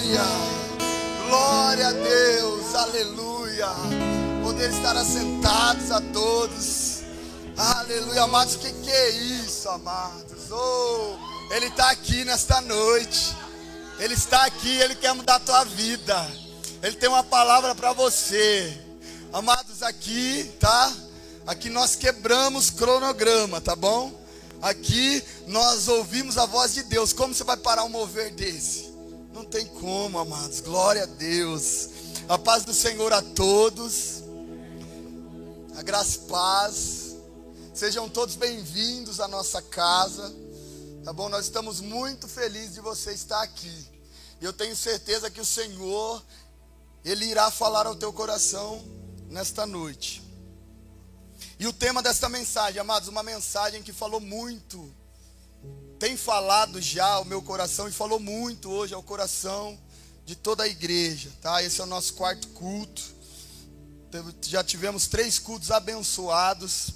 Aleluia. Glória a Deus. Aleluia. Poder estar assentados a todos. Aleluia, amados. O que, que é isso, amados? Oh, Ele está aqui nesta noite. Ele está aqui, Ele quer mudar a tua vida. Ele tem uma palavra para você. Amados, aqui, tá? Aqui nós quebramos cronograma, tá bom? Aqui nós ouvimos a voz de Deus. Como você vai parar um mover desse? Não tem como, amados. Glória a Deus. A paz do Senhor a todos. A graça e paz. Sejam todos bem-vindos à nossa casa. Tá bom? Nós estamos muito felizes de você estar aqui. E eu tenho certeza que o Senhor, Ele irá falar ao teu coração nesta noite. E o tema desta mensagem, amados, uma mensagem que falou muito, tem falado já ao meu coração e falou muito hoje ao coração de toda a igreja, tá? Esse é o nosso quarto culto. Já tivemos três cultos abençoados.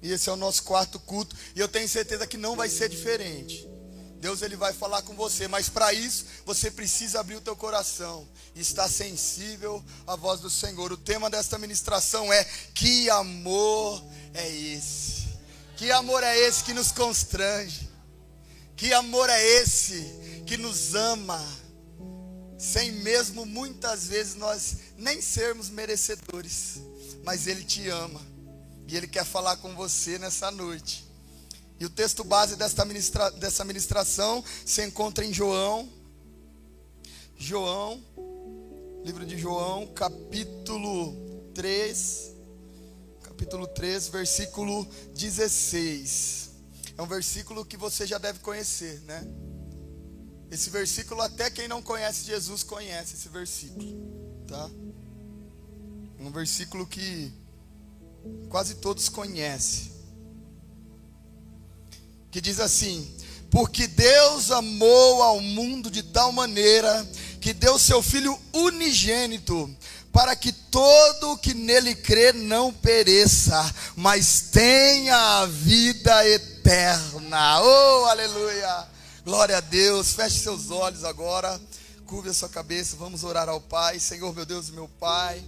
E esse é o nosso quarto culto. E eu tenho certeza que não vai ser diferente. Deus ele vai falar com você, mas para isso você precisa abrir o teu coração e estar sensível à voz do Senhor. O tema desta ministração é: que amor é esse? Que amor é esse que nos constrange? Que amor é esse que nos ama? Sem mesmo muitas vezes nós nem sermos merecedores, mas ele te ama e ele quer falar com você nessa noite. E o texto base desta ministra, dessa ministração se encontra em João. João, livro de João, capítulo 3. Capítulo 3, versículo 16. É um versículo que você já deve conhecer, né? Esse versículo, até quem não conhece Jesus conhece esse versículo, tá? Um versículo que quase todos conhecem que diz assim: Porque Deus amou ao mundo de tal maneira que deu seu Filho unigênito, para que todo o que nele crê não pereça, mas tenha a vida eterna. Oh, aleluia! Glória a Deus. Feche seus olhos agora. Curve a sua cabeça. Vamos orar ao Pai. Senhor, meu Deus meu Pai.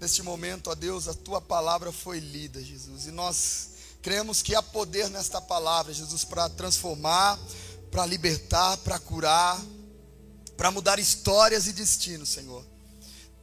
Neste momento, ó Deus, a tua palavra foi lida, Jesus. E nós Cremos que há poder nesta palavra, Jesus, para transformar, para libertar, para curar, para mudar histórias e destinos, Senhor.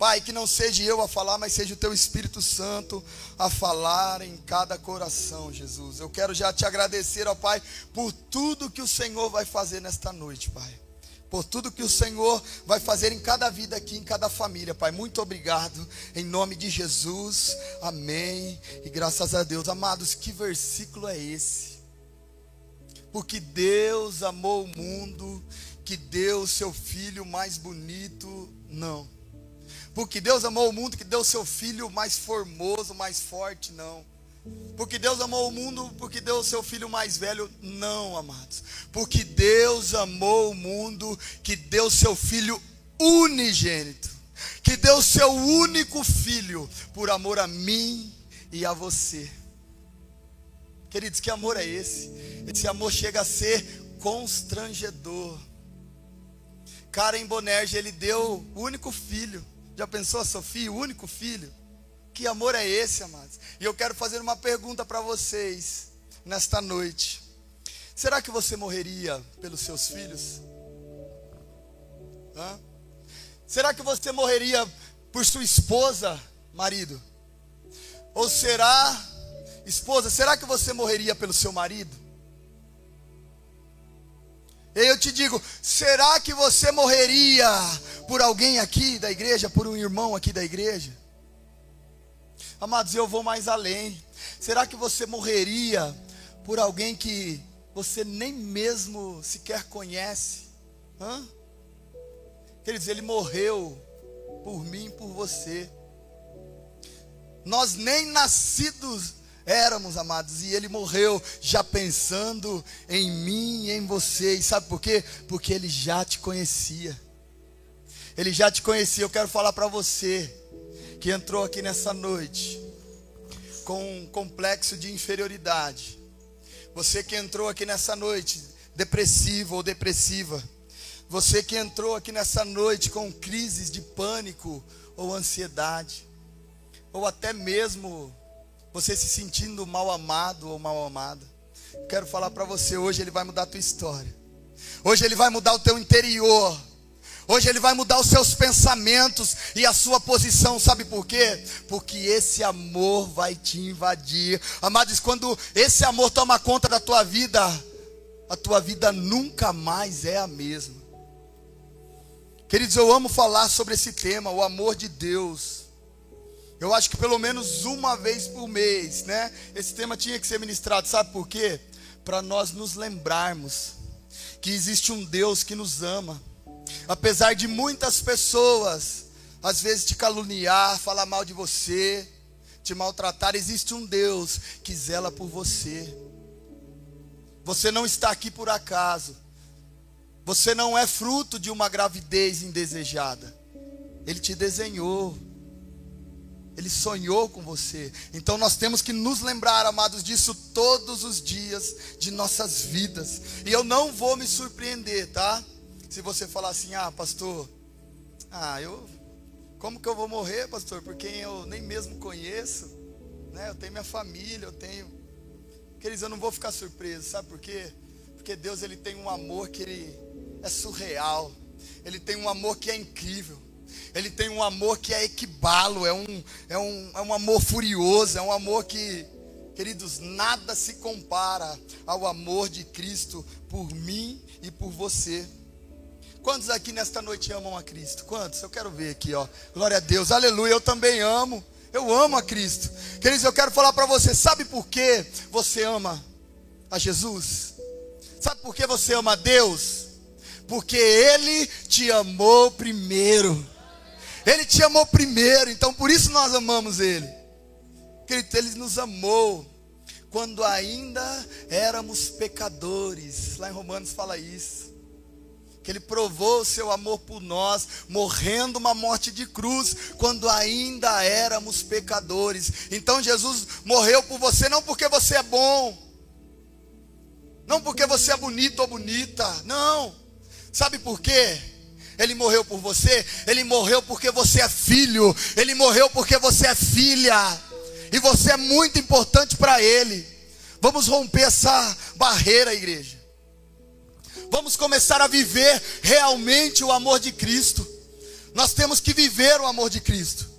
Pai, que não seja eu a falar, mas seja o teu Espírito Santo a falar em cada coração, Jesus. Eu quero já te agradecer, ó Pai, por tudo que o Senhor vai fazer nesta noite, Pai por tudo que o Senhor vai fazer em cada vida aqui, em cada família, Pai. Muito obrigado, em nome de Jesus, amém. E graças a Deus, amados, que versículo é esse? Porque Deus amou o mundo, que deu o seu filho mais bonito, não. Porque Deus amou o mundo, que deu seu filho mais formoso, mais forte, não. Porque Deus amou o mundo, porque deu o seu filho mais velho. Não, amados. Porque Deus amou o mundo, que deu seu filho unigênito. Que deu seu único filho, por amor a mim e a você. Queridos, que amor é esse? Esse amor chega a ser constrangedor. Karen Bonerge, ele deu o único filho. Já pensou a Sofia, o único filho? Que amor é esse, amados? E eu quero fazer uma pergunta para vocês nesta noite. Será que você morreria pelos seus filhos? Hã? Será que você morreria por sua esposa, marido? Ou será, esposa, será que você morreria pelo seu marido? E eu te digo, será que você morreria por alguém aqui da igreja, por um irmão aqui da igreja? Amados, eu vou mais além. Será que você morreria por alguém que você nem mesmo sequer conhece? Hã? Queridos, ele morreu por mim por você. Nós nem nascidos éramos, amados, e ele morreu já pensando em mim e em você. E sabe por quê? Porque ele já te conhecia. Ele já te conhecia. Eu quero falar para você que entrou aqui nessa noite com um complexo de inferioridade, você que entrou aqui nessa noite depressivo ou depressiva, Você que entrou aqui nessa noite com crises de pânico ou ansiedade, ou até mesmo você se sentindo mal amado ou mal amada. Quero falar para você hoje ele vai mudar a tua história. Hoje ele vai mudar o teu interior. Hoje ele vai mudar os seus pensamentos e a sua posição, sabe por quê? Porque esse amor vai te invadir. Amados, quando esse amor toma conta da tua vida, a tua vida nunca mais é a mesma. Queridos, eu amo falar sobre esse tema, o amor de Deus. Eu acho que pelo menos uma vez por mês, né? Esse tema tinha que ser ministrado, sabe por quê? Para nós nos lembrarmos que existe um Deus que nos ama. Apesar de muitas pessoas, às vezes te caluniar, falar mal de você, te maltratar, existe um Deus que zela por você. Você não está aqui por acaso. Você não é fruto de uma gravidez indesejada. Ele te desenhou. Ele sonhou com você. Então nós temos que nos lembrar, amados, disso todos os dias de nossas vidas. E eu não vou me surpreender, tá? Se você falar assim: "Ah, pastor, ah, eu como que eu vou morrer, pastor? Por quem eu nem mesmo conheço, né? Eu tenho minha família, eu tenho Queridos, eu não vou ficar surpreso, sabe por quê? Porque Deus ele tem um amor que ele é surreal. Ele tem um amor que é incrível. Ele tem um amor que é equibalo, é um, é um, é um amor furioso, é um amor que, queridos, nada se compara ao amor de Cristo por mim e por você. Quantos aqui nesta noite amam a Cristo? Quantos? Eu quero ver aqui, ó. Glória a Deus, aleluia. Eu também amo. Eu amo a Cristo. Queridos, eu quero falar para você: sabe por que você ama a Jesus? Sabe por que você ama a Deus? Porque Ele te amou primeiro. Ele te amou primeiro, então por isso nós amamos Ele. Querido, Ele nos amou quando ainda éramos pecadores. Lá em Romanos fala isso que Ele provou o seu amor por nós, morrendo uma morte de cruz, quando ainda éramos pecadores. Então Jesus morreu por você, não porque você é bom, não porque você é bonito ou bonita, não. Sabe por quê? Ele morreu por você, ele morreu porque você é filho, ele morreu porque você é filha, e você é muito importante para Ele. Vamos romper essa barreira, igreja. Vamos começar a viver realmente o amor de Cristo. Nós temos que viver o amor de Cristo.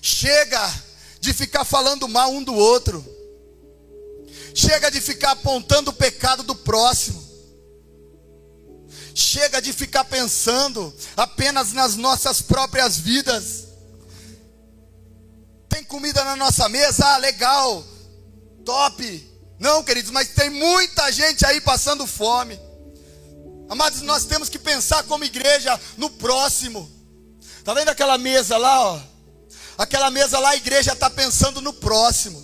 Chega de ficar falando mal um do outro. Chega de ficar apontando o pecado do próximo. Chega de ficar pensando apenas nas nossas próprias vidas. Tem comida na nossa mesa? Ah, legal, top. Não, queridos, mas tem muita gente aí passando fome. Amados, nós temos que pensar como igreja no próximo. Está vendo aquela mesa lá, ó? Aquela mesa lá, a igreja está pensando no próximo.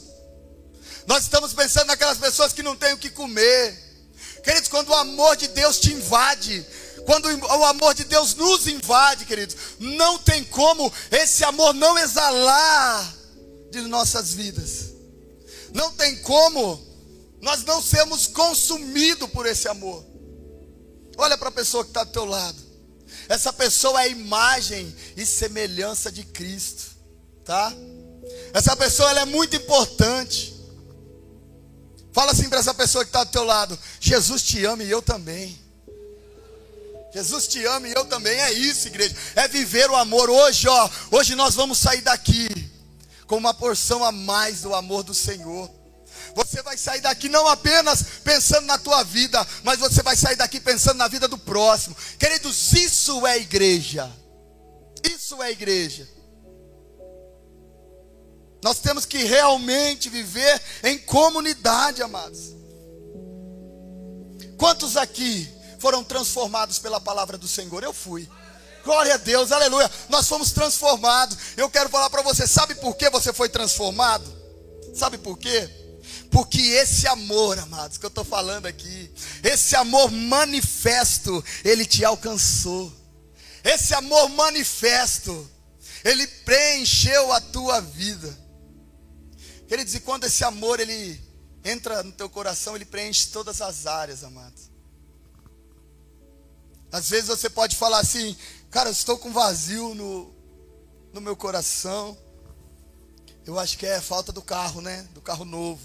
Nós estamos pensando naquelas pessoas que não têm o que comer. Queridos, quando o amor de Deus te invade, quando o amor de Deus nos invade, queridos, não tem como esse amor não exalar de nossas vidas. Não tem como nós não sermos consumidos por esse amor. Olha para a pessoa que está do teu lado. Essa pessoa é imagem e semelhança de Cristo, tá? Essa pessoa é muito importante. Para essa pessoa que está do teu lado: Jesus te ama e eu também. Jesus te ama e eu também. É isso, igreja. É viver o amor. Hoje, ó, hoje nós vamos sair daqui com uma porção a mais do amor do Senhor. Você vai sair daqui não apenas pensando na tua vida, mas você vai sair daqui pensando na vida do próximo. Queridos, isso é igreja. Isso é igreja. Nós temos que realmente viver em comunidade, amados. Quantos aqui foram transformados pela palavra do Senhor? Eu fui. Glória a Deus, aleluia. Nós fomos transformados. Eu quero falar para você, sabe por que você foi transformado? Sabe por quê? Porque esse amor, amados, que eu estou falando aqui, esse amor manifesto, ele te alcançou. Esse amor manifesto, ele preencheu a tua vida. Queridos, e quando esse amor ele entra no teu coração, ele preenche todas as áreas, amados. Às vezes você pode falar assim, cara, eu estou com vazio no, no meu coração. Eu acho que é falta do carro, né? Do carro novo.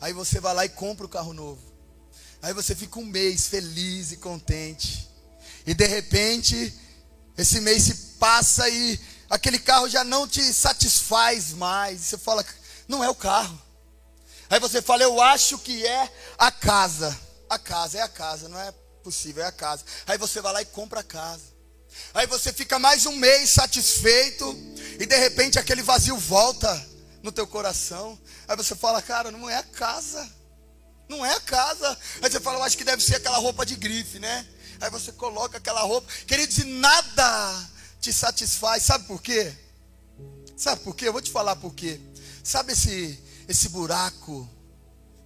Aí você vai lá e compra o carro novo. Aí você fica um mês feliz e contente. E de repente, esse mês se passa e aquele carro já não te satisfaz mais. Você fala, não é o carro. Aí você fala, eu acho que é a casa. A casa é a casa, não é possível, é a casa. Aí você vai lá e compra a casa. Aí você fica mais um mês satisfeito e de repente aquele vazio volta no teu coração. Aí você fala, cara, não é a casa. Não é a casa. Aí você fala, eu acho que deve ser aquela roupa de grife, né? Aí você coloca aquela roupa. Queridos, e nada te satisfaz. Sabe por quê? Sabe por quê? Eu vou te falar por quê. Sabe esse, esse buraco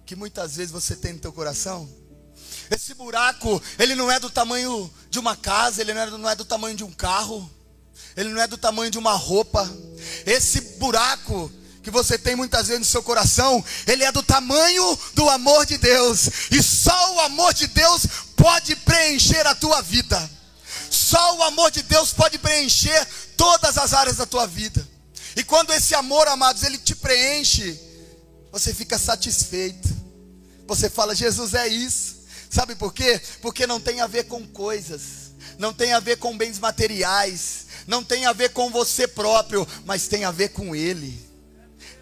que muitas vezes você tem no teu coração? Esse buraco, ele não é do tamanho de uma casa, ele não é, não é do tamanho de um carro, ele não é do tamanho de uma roupa. Esse buraco que você tem muitas vezes no seu coração, ele é do tamanho do amor de Deus. E só o amor de Deus pode preencher a tua vida. Só o amor de Deus pode preencher todas as áreas da tua vida. E quando esse amor, amados, ele te preenche, você fica satisfeito. Você fala, Jesus é isso. Sabe por quê? Porque não tem a ver com coisas, não tem a ver com bens materiais, não tem a ver com você próprio, mas tem a ver com Ele.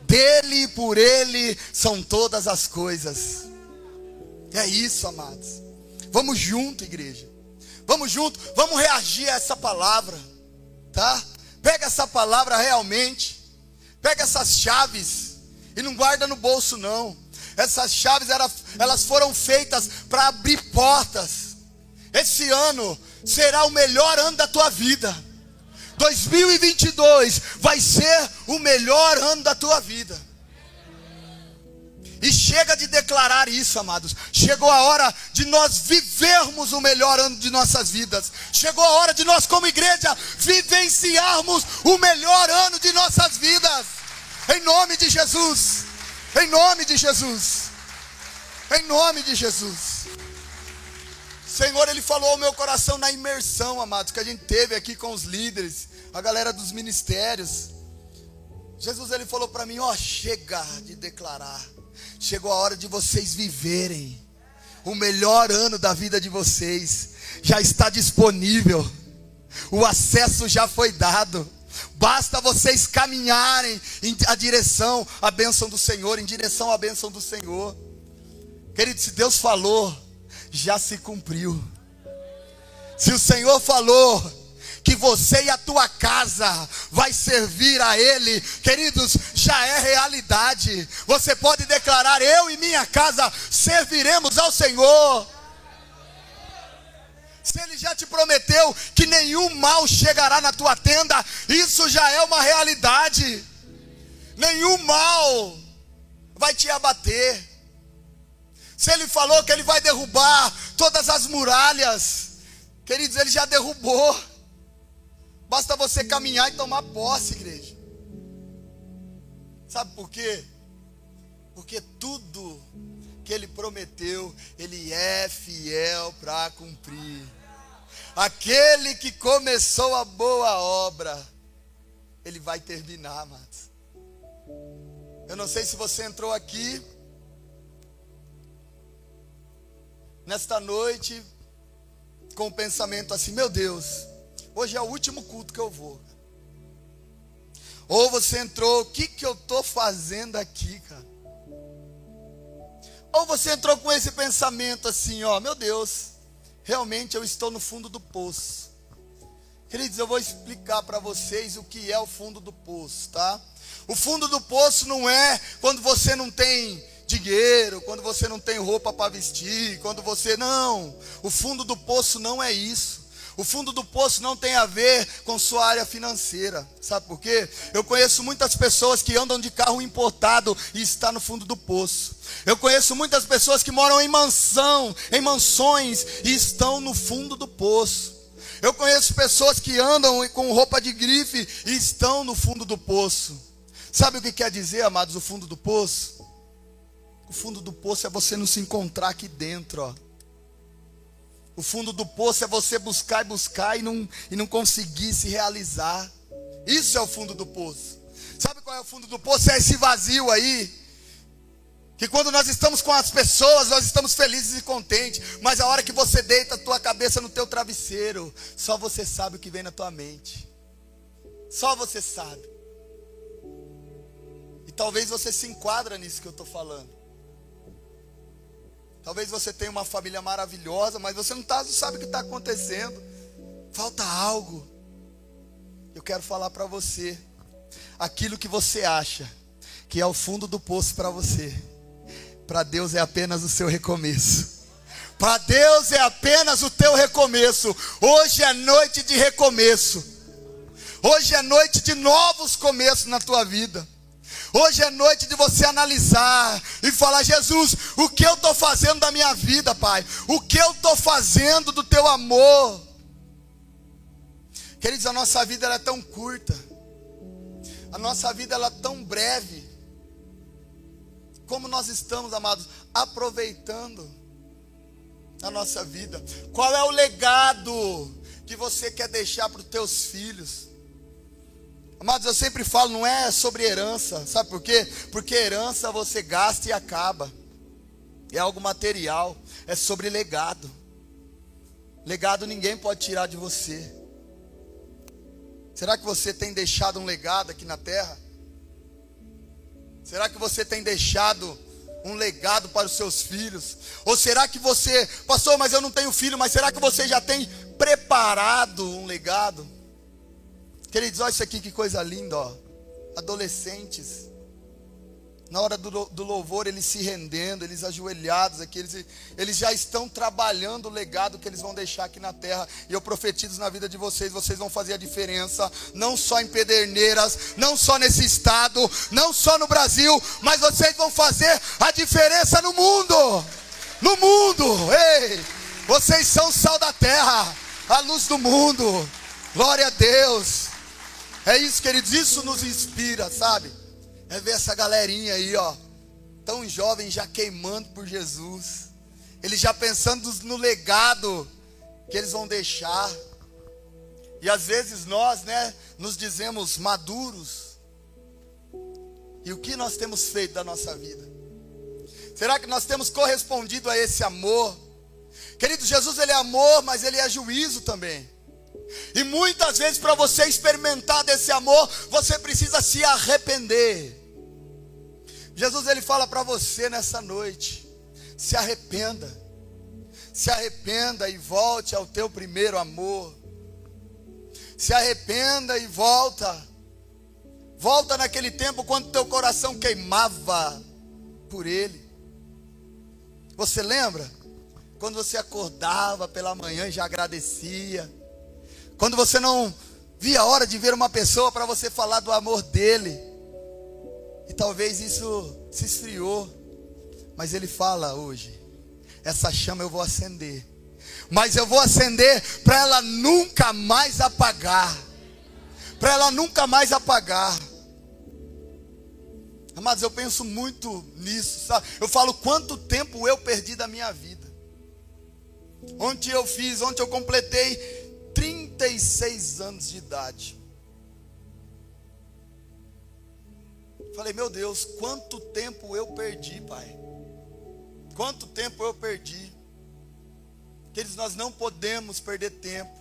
Dele e por Ele são todas as coisas. É isso, amados. Vamos junto, igreja. Vamos junto, vamos reagir a essa palavra, tá? Pega essa palavra realmente, pega essas chaves e não guarda no bolso não. Essas chaves era, elas foram feitas para abrir portas. Esse ano será o melhor ano da tua vida. 2022 vai ser o melhor ano da tua vida. E chega de declarar isso, amados. Chegou a hora de nós vivermos o melhor ano de nossas vidas. Chegou a hora de nós, como igreja, vivenciarmos o melhor ano de nossas vidas. Em nome de Jesus. Em nome de Jesus. Em nome de Jesus. Senhor, Ele falou ao meu coração na imersão, amados, que a gente teve aqui com os líderes, a galera dos ministérios. Jesus, Ele falou para mim: Ó, oh, chega de declarar. Chegou a hora de vocês viverem o melhor ano da vida de vocês. Já está disponível. O acesso já foi dado. Basta vocês caminharem em a direção à bênção do Senhor, em direção à bênção do Senhor. Querido, se Deus falou, já se cumpriu. Se o Senhor falou que você e a tua casa vai servir a Ele, queridos, já é realidade. Você pode declarar: Eu e minha casa serviremos ao Senhor. Se ele já te prometeu que nenhum mal chegará na tua tenda, isso já é uma realidade. Nenhum mal vai te abater. Se ele falou que ele vai derrubar todas as muralhas, queridos, ele já derrubou. Basta você caminhar e tomar posse, igreja. Sabe por quê? Porque tudo que ele prometeu, ele é fiel para cumprir. Aquele que começou a boa obra, ele vai terminar, amados. Eu não sei se você entrou aqui nesta noite com o pensamento assim: meu Deus, hoje é o último culto que eu vou. Ou você entrou, o que, que eu estou fazendo aqui, cara? Ou você entrou com esse pensamento assim, ó, meu Deus, realmente eu estou no fundo do poço. Queridos, eu vou explicar para vocês o que é o fundo do poço, tá? O fundo do poço não é quando você não tem dinheiro, quando você não tem roupa para vestir, quando você não. O fundo do poço não é isso. O fundo do poço não tem a ver com sua área financeira. Sabe por quê? Eu conheço muitas pessoas que andam de carro importado e está no fundo do poço. Eu conheço muitas pessoas que moram em mansão, em mansões e estão no fundo do poço. Eu conheço pessoas que andam com roupa de grife e estão no fundo do poço. Sabe o que quer dizer, amados, o fundo do poço? O fundo do poço é você não se encontrar aqui dentro, ó. O fundo do poço é você buscar e buscar e não, e não conseguir se realizar. Isso é o fundo do poço. Sabe qual é o fundo do poço? É esse vazio aí. Que quando nós estamos com as pessoas, nós estamos felizes e contentes. Mas a hora que você deita a tua cabeça no teu travesseiro, só você sabe o que vem na tua mente. Só você sabe. E talvez você se enquadra nisso que eu estou falando. Talvez você tenha uma família maravilhosa, mas você não, tá, sabe o que está acontecendo. Falta algo. Eu quero falar para você. Aquilo que você acha que é o fundo do poço para você, para Deus é apenas o seu recomeço. Para Deus é apenas o teu recomeço. Hoje é noite de recomeço. Hoje é noite de novos começos na tua vida. Hoje é noite de você analisar e falar: Jesus, o que eu estou fazendo da minha vida, Pai? O que eu estou fazendo do teu amor? Queridos, a nossa vida é tão curta, a nossa vida é tão breve. Como nós estamos, amados, aproveitando a nossa vida? Qual é o legado que você quer deixar para os teus filhos? Amados, eu sempre falo, não é sobre herança, sabe por quê? Porque herança você gasta e acaba, é algo material, é sobre legado. Legado ninguém pode tirar de você. Será que você tem deixado um legado aqui na terra? Será que você tem deixado um legado para os seus filhos? Ou será que você, pastor, mas eu não tenho filho, mas será que você já tem preparado um legado? Queridos, olha isso aqui, que coisa linda, ó. Adolescentes. Na hora do, do louvor, eles se rendendo, eles ajoelhados aqui, eles, eles já estão trabalhando o legado que eles vão deixar aqui na terra. E eu profetizo na vida de vocês, vocês vão fazer a diferença, não só em Pederneiras, não só nesse estado, não só no Brasil, mas vocês vão fazer a diferença no mundo. No mundo, ei! Vocês são o sal da terra, a luz do mundo. Glória a Deus. É isso, queridos, isso nos inspira, sabe? É ver essa galerinha aí, ó, tão jovem já queimando por Jesus. Eles já pensando no legado que eles vão deixar. E às vezes nós, né, nos dizemos maduros. E o que nós temos feito da nossa vida? Será que nós temos correspondido a esse amor? Querido, Jesus ele é amor, mas ele é juízo também. E muitas vezes, para você experimentar desse amor, você precisa se arrepender. Jesus ele fala para você nessa noite: se arrependa, se arrependa e volte ao teu primeiro amor. Se arrependa e volta. Volta naquele tempo quando teu coração queimava por Ele. Você lembra? Quando você acordava pela manhã e já agradecia quando você não via a hora de ver uma pessoa para você falar do amor dele. E talvez isso se esfriou. Mas ele fala hoje: essa chama eu vou acender. Mas eu vou acender para ela nunca mais apagar. Para ela nunca mais apagar. Mas eu penso muito nisso, sabe? Eu falo quanto tempo eu perdi da minha vida. Ontem eu fiz, ontem eu completei 36 anos de idade. Falei, meu Deus, quanto tempo eu perdi, Pai. Quanto tempo eu perdi. Queridos, nós não podemos perder tempo.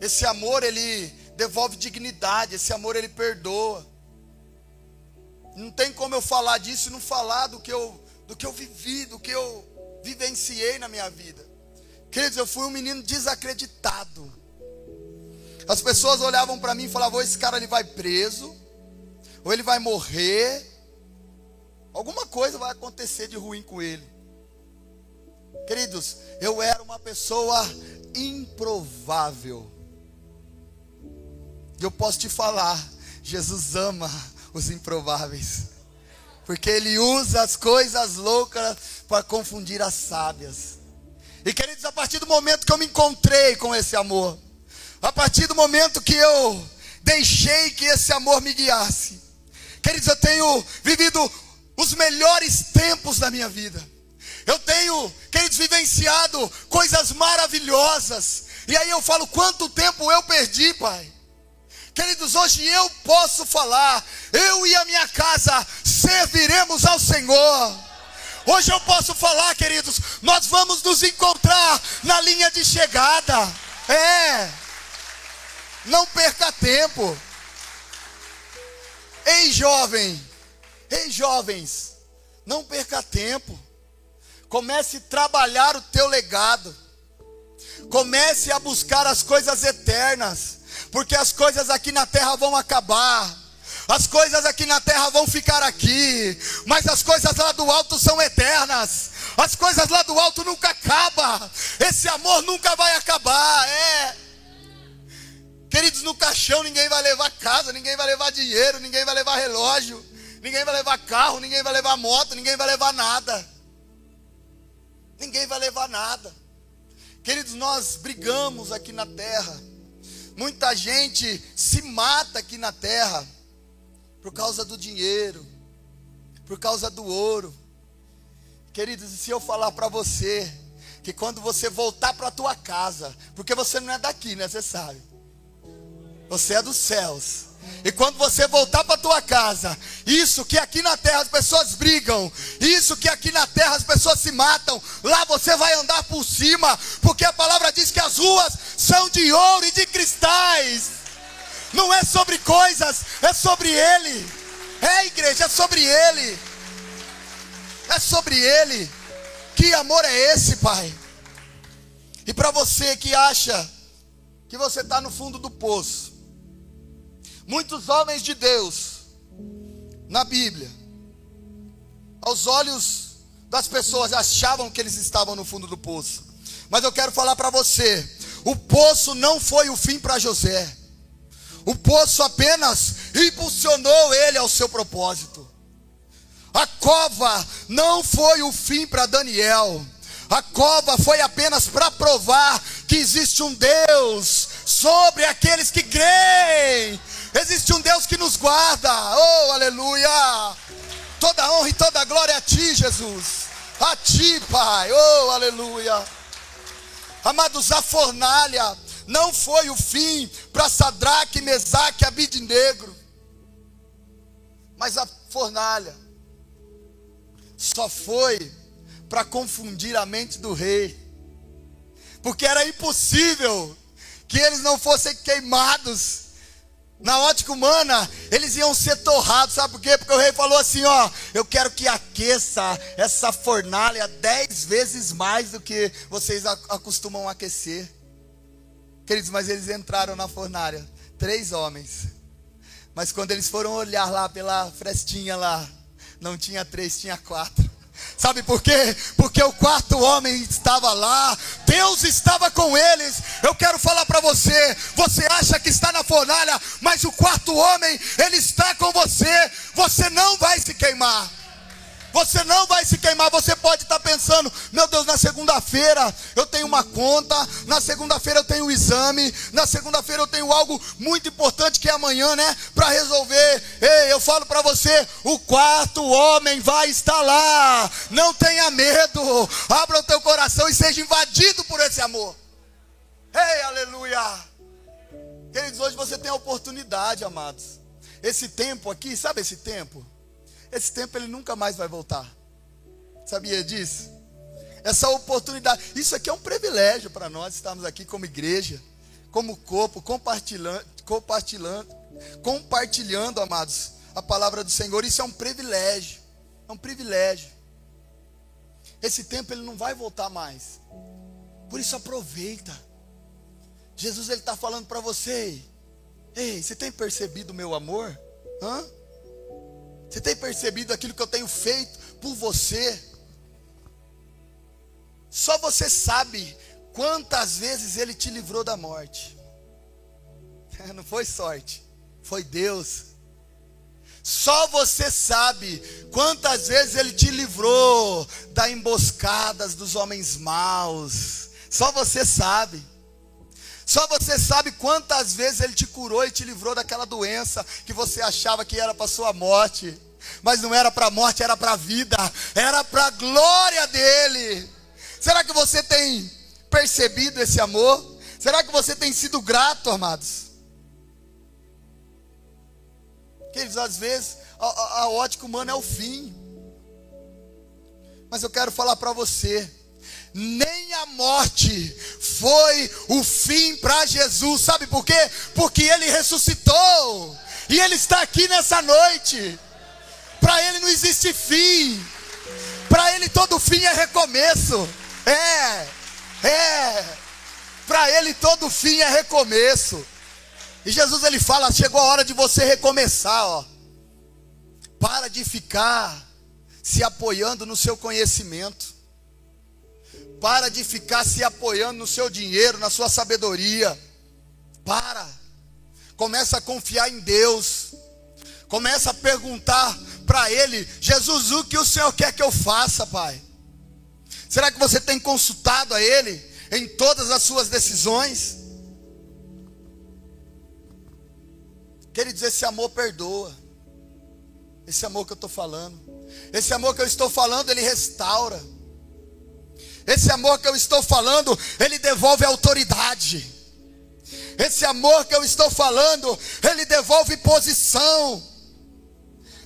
Esse amor, ele devolve dignidade. Esse amor, ele perdoa. Não tem como eu falar disso e não falar do que eu, do que eu vivi, do que eu vivenciei na minha vida. Queridos, eu fui um menino desacreditado. As pessoas olhavam para mim e falavam: esse cara ele vai preso, ou ele vai morrer, alguma coisa vai acontecer de ruim com ele. Queridos, eu era uma pessoa improvável. E eu posso te falar, Jesus ama os improváveis. Porque ele usa as coisas loucas para confundir as sábias. E queridos, a partir do momento que eu me encontrei com esse amor, a partir do momento que eu deixei que esse amor me guiasse, queridos, eu tenho vivido os melhores tempos da minha vida. Eu tenho, queridos, vivenciado coisas maravilhosas. E aí eu falo, quanto tempo eu perdi, Pai? Queridos, hoje eu posso falar, eu e a minha casa serviremos ao Senhor. Hoje eu posso falar, queridos, nós vamos nos encontrar na linha de chegada. É. Não perca tempo. Ei, jovem. Ei, jovens. Não perca tempo. Comece a trabalhar o teu legado. Comece a buscar as coisas eternas, porque as coisas aqui na terra vão acabar. As coisas aqui na terra vão ficar aqui, mas as coisas lá do alto são eternas. As coisas lá do alto nunca acabam. Esse amor nunca vai acabar, é. Queridos, no caixão ninguém vai levar casa, ninguém vai levar dinheiro, ninguém vai levar relógio, ninguém vai levar carro, ninguém vai levar moto, ninguém vai levar nada. Ninguém vai levar nada. Queridos, nós brigamos aqui na terra. Muita gente se mata aqui na terra por causa do dinheiro, por causa do ouro. Queridos, e se eu falar para você que quando você voltar para a tua casa, porque você não é daqui, né? Você sabe. Você é dos céus. E quando você voltar para tua casa, isso que aqui na terra as pessoas brigam, isso que aqui na terra as pessoas se matam, lá você vai andar por cima, porque a palavra diz que as ruas são de ouro e de cristais. Não é sobre coisas, é sobre ele. É igreja, é sobre ele. É sobre ele. Que amor é esse, Pai? E para você que acha que você está no fundo do poço, Muitos homens de Deus na Bíblia, aos olhos das pessoas, achavam que eles estavam no fundo do poço. Mas eu quero falar para você: o poço não foi o fim para José, o poço apenas impulsionou ele ao seu propósito. A cova não foi o fim para Daniel. A cova foi apenas para provar que existe um Deus sobre aqueles que creem. Existe um Deus que nos guarda. Oh, aleluia! Toda honra e toda glória a ti, Jesus. A ti, Pai. Oh, aleluia. Amados, a fornalha não foi o fim para Sadraque, Mesaque Abidinegro. Mas a fornalha só foi para confundir a mente do rei. Porque era impossível que eles não fossem queimados na ótica humana, eles iam ser torrados, sabe por quê? Porque o rei falou assim: ó, eu quero que aqueça essa fornalha dez vezes mais do que vocês acostumam aquecer. Queridos, mas eles entraram na fornalha, três homens. Mas quando eles foram olhar lá pela frestinha lá, não tinha três, tinha quatro. Sabe por quê? Porque o quarto homem estava lá, Deus estava com eles. Eu quero falar para você: você acha que está na fornalha, mas o quarto homem, ele está com você. Você não vai se queimar. Você não vai se queimar. Você pode estar pensando: meu Deus, na segunda-feira eu tenho uma conta, na segunda-feira eu tenho um exame, na segunda-feira eu tenho algo muito importante que é amanhã, né? Para resolver. Ei, eu falo para você: o quarto homem vai estar lá. Não tenha medo. Abra o teu coração e seja invadido por esse amor. Ei, aleluia. Queridos, hoje você tem a oportunidade, amados. Esse tempo aqui, sabe esse tempo? Esse tempo ele nunca mais vai voltar. Sabia disso? Essa oportunidade, isso aqui é um privilégio para nós estarmos aqui como igreja, como corpo, compartilhando, compartilhando, compartilhando, amados, a palavra do Senhor. Isso é um privilégio. É um privilégio. Esse tempo ele não vai voltar mais. Por isso aproveita. Jesus ele está falando para você. Ei, você tem percebido o meu amor? Hã? Você tem percebido aquilo que eu tenho feito por você? Só você sabe quantas vezes ele te livrou da morte. Não foi sorte, foi Deus. Só você sabe quantas vezes ele te livrou da emboscadas dos homens maus. Só você sabe. Só você sabe quantas vezes ele te curou e te livrou daquela doença que você achava que era para sua morte. mas não era para a morte, era para a vida, era para a glória dele. Será que você tem percebido esse amor? Será que você tem sido grato, amados? Queridos, às vezes a, a, a ótica humana é o fim. Mas eu quero falar para você, nem a morte foi o fim para Jesus. Sabe por quê? Porque ele ressuscitou. E ele está aqui nessa noite. Para ele não existe fim. Para ele todo fim é recomeço. É. É. Para ele todo fim é recomeço. E Jesus ele fala: chegou a hora de você recomeçar, ó. Para de ficar se apoiando no seu conhecimento. Para de ficar se apoiando no seu dinheiro, na sua sabedoria. Para. Começa a confiar em Deus. Começa a perguntar para Ele: Jesus, o que o Senhor quer que eu faça, Pai? Será que você tem consultado a Ele em todas as suas decisões? Queridos, esse amor perdoa. Esse amor que eu estou falando. Esse amor que eu estou falando, ele restaura. Esse amor que eu estou falando, ele devolve autoridade. Esse amor que eu estou falando, ele devolve posição.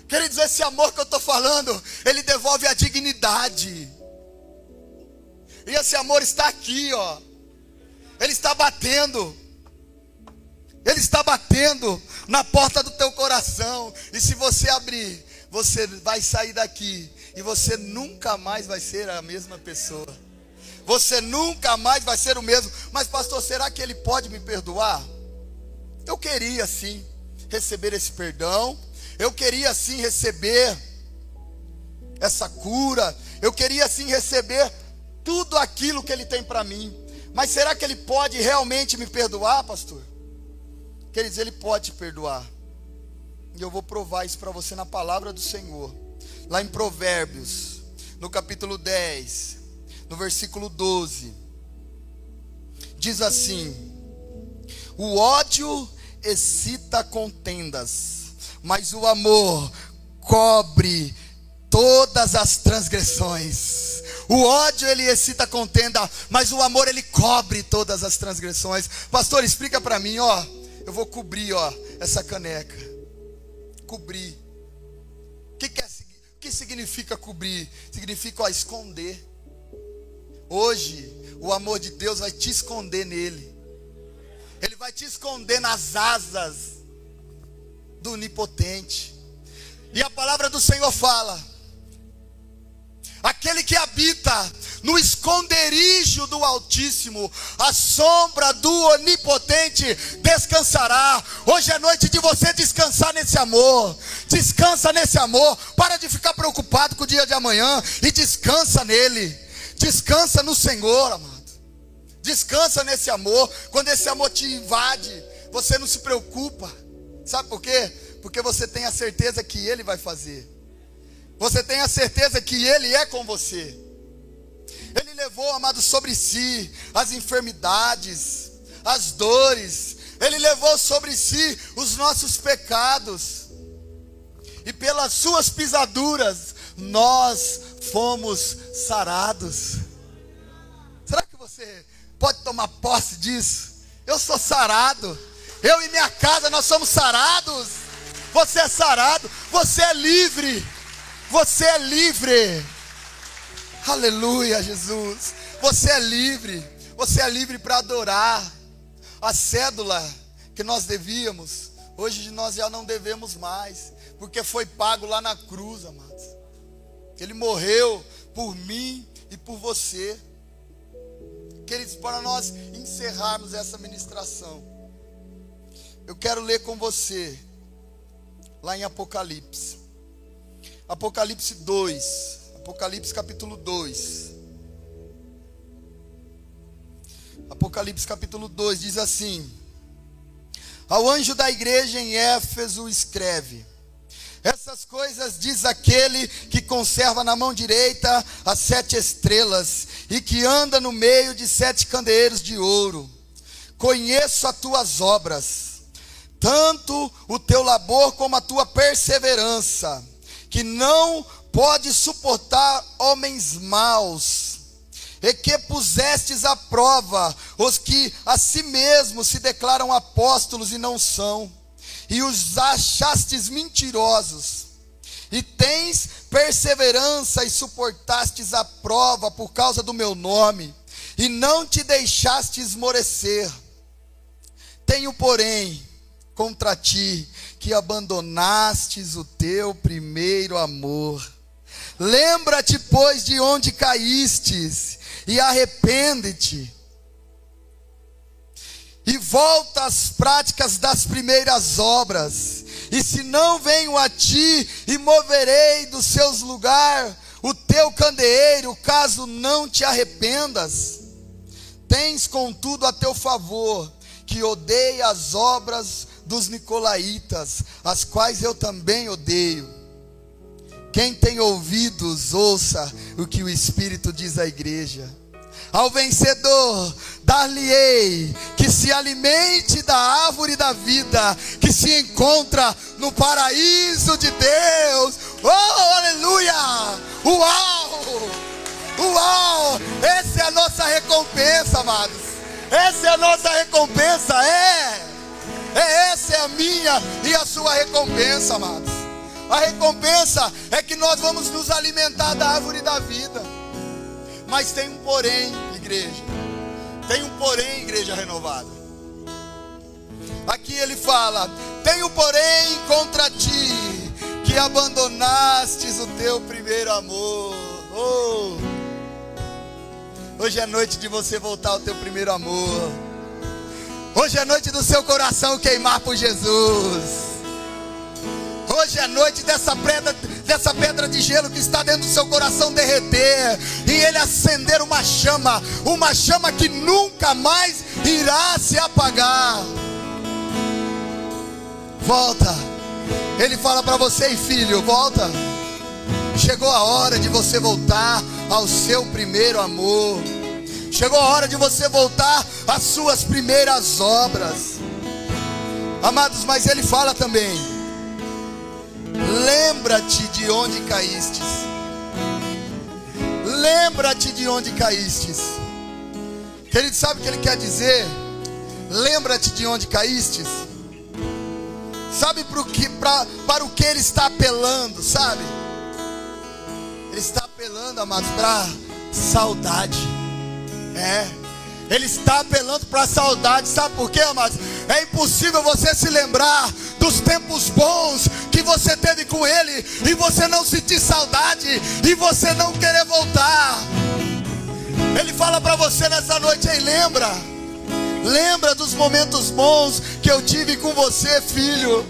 Queridos, esse amor que eu estou falando, ele devolve a dignidade. E esse amor está aqui, ó. Ele está batendo. Ele está batendo na porta do teu coração. E se você abrir, você vai sair daqui e você nunca mais vai ser a mesma pessoa. Você nunca mais vai ser o mesmo. Mas pastor, será que ele pode me perdoar? Eu queria sim receber esse perdão. Eu queria sim receber essa cura. Eu queria sim receber tudo aquilo que ele tem para mim. Mas será que ele pode realmente me perdoar, pastor? Quer dizer, ele pode perdoar. E eu vou provar isso para você na palavra do Senhor. Lá em Provérbios, no capítulo 10, no versículo 12. Diz assim: O ódio excita contendas, mas o amor cobre todas as transgressões. O ódio ele excita contenda, mas o amor ele cobre todas as transgressões. Pastor, explica para mim, ó. Eu vou cobrir, ó, essa caneca cobrir. O que, que, é, que significa cobrir? Significa ó, esconder. Hoje, o amor de Deus vai te esconder nele. Ele vai te esconder nas asas do onipotente. E a palavra do Senhor fala: aquele que habita no esconderijo do Altíssimo, a sombra do Onipotente descansará. Hoje é noite de você descansar nesse amor. Descansa nesse amor. Para de ficar preocupado com o dia de amanhã e descansa nele. Descansa no Senhor, amado. Descansa nesse amor. Quando esse amor te invade, você não se preocupa. Sabe por quê? Porque você tem a certeza que ele vai fazer. Você tem a certeza que ele é com você. Ele levou, amado, sobre si as enfermidades, as dores. Ele levou sobre si os nossos pecados. E pelas suas pisaduras nós fomos sarados. Será que você pode tomar posse disso? Eu sou sarado. Eu e minha casa nós somos sarados. Você é sarado, você é livre. Você é livre. Aleluia, Jesus. Você é livre. Você é livre para adorar. A cédula que nós devíamos, hoje nós já não devemos mais, porque foi pago lá na cruz, amados. Ele morreu por mim e por você. Queridos, para nós encerrarmos essa ministração, eu quero ler com você, lá em Apocalipse, Apocalipse 2, Apocalipse capítulo 2. Apocalipse capítulo 2 diz assim: Ao anjo da igreja em Éfeso escreve: Essas coisas diz aquele que conserva na mão direita as sete estrelas e que anda no meio de sete candeeiros de ouro. Conheço as tuas obras, tanto o teu labor como a tua perseverança que não pode suportar homens maus, e que pusestes à prova os que a si mesmos se declaram apóstolos e não são, e os achastes mentirosos, e tens perseverança e suportastes a prova por causa do meu nome, e não te deixaste esmorecer. Tenho, porém, contra ti que abandonastes o teu primeiro amor. Lembra-te, pois, de onde caístes, e arrepende-te. E volta às práticas das primeiras obras. E se não venho a ti, e moverei dos seus lugares o teu candeeiro, caso não te arrependas. Tens, contudo, a teu favor, que odeia as obras dos nicolaítas, as quais eu também odeio. Quem tem ouvidos, ouça o que o Espírito diz à igreja. Ao vencedor, dar-lhe-ei que se alimente da árvore da vida, que se encontra no paraíso de Deus. Oh, aleluia! Uau! Uau! Essa é a nossa recompensa, amados. Essa é a nossa recompensa, é. É essa é a minha e a sua recompensa, amados. A recompensa é que nós vamos nos alimentar da árvore da vida. Mas tem um porém, igreja. Tem um porém, igreja renovada. Aqui ele fala: Tenho porém contra ti que abandonastes o teu primeiro amor. Oh. Hoje é noite de você voltar ao teu primeiro amor. Hoje é noite do seu coração queimar por Jesus. Hoje é noite dessa pedra, dessa pedra de gelo que está dentro do seu coração derreter e ele acender uma chama, uma chama que nunca mais irá se apagar. Volta. Ele fala para você, filho, volta. Chegou a hora de você voltar ao seu primeiro amor. Chegou a hora de você voltar às suas primeiras obras. Amados, mas ele fala também: Lembra-te de onde caístes. Lembra-te de onde caístes. Ele sabe o que ele quer dizer? Lembra-te de onde caístes. Sabe para o que, pra, para o que ele está apelando, sabe? Ele está apelando, amados, para saudade. É. Ele está apelando para saudade. Sabe por quê, amados? É impossível você se lembrar dos tempos bons que você teve com Ele e você não sentir saudade e você não querer voltar. Ele fala para você nessa noite aí, lembra? Lembra dos momentos bons que eu tive com você, filho.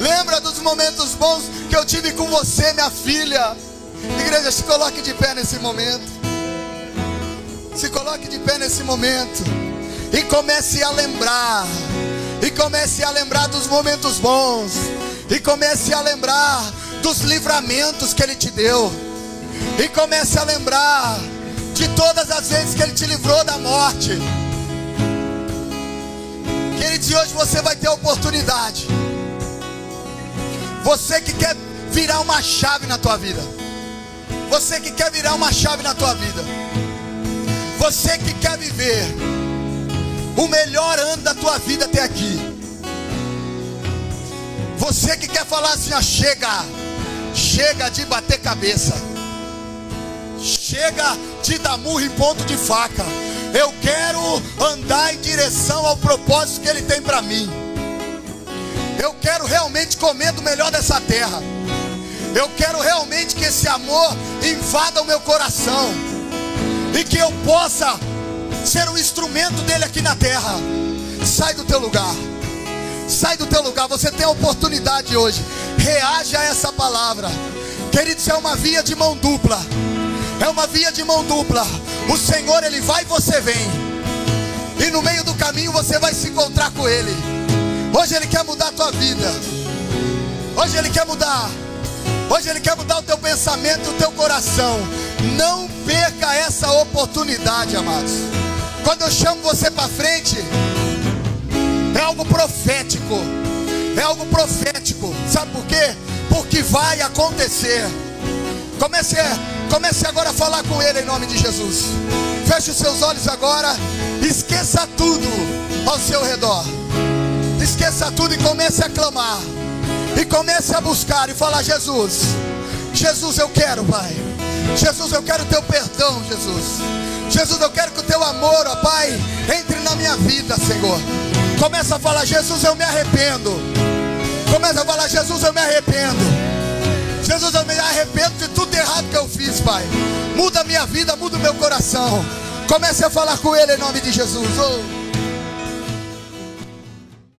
Lembra dos momentos bons que eu tive com você, minha filha. Igreja, se coloque de pé nesse momento. Se coloque de pé nesse momento e comece a lembrar. E comece a lembrar dos momentos bons. E comece a lembrar dos livramentos que Ele te deu. E comece a lembrar de todas as vezes que Ele te livrou da morte. Queridos, hoje você vai ter a oportunidade. Você que quer virar uma chave na tua vida. Você que quer virar uma chave na tua vida. Você que quer viver o melhor ano da tua vida até aqui. Você que quer falar assim, ó, chega, chega de bater cabeça. Chega de dar murro em ponto de faca. Eu quero andar em direção ao propósito que Ele tem para mim. Eu quero realmente comer do melhor dessa terra. Eu quero realmente que esse amor invada o meu coração e que eu possa ser um instrumento dele aqui na terra. Sai do teu lugar. Sai do teu lugar. Você tem a oportunidade hoje. Reage a essa palavra. Queridos, é uma via de mão dupla. É uma via de mão dupla. O Senhor, Ele vai e você vem. E no meio do caminho você vai se encontrar com Ele. Hoje Ele quer mudar a tua vida. Hoje Ele quer mudar. Hoje Ele quer mudar o teu pensamento e o teu coração. Não perca essa oportunidade, amados. Quando eu chamo você para frente, é algo profético. É algo profético. Sabe por quê? Porque que vai acontecer. Comece, comece agora a falar com Ele em nome de Jesus. Feche os seus olhos agora. Esqueça tudo ao seu redor. Esqueça tudo e comece a clamar. E comece a buscar e falar: Jesus, Jesus, eu quero, Pai. Jesus, eu quero teu perdão, Jesus. Jesus, eu quero que o teu amor, ó Pai, entre na minha vida, Senhor. Começa a falar: Jesus, eu me arrependo. Começa a falar: Jesus, eu me arrependo. Jesus, eu me arrependo de tudo errado que eu fiz, Pai. Muda a minha vida, muda o meu coração. Comece a falar com Ele em nome de Jesus. Oh.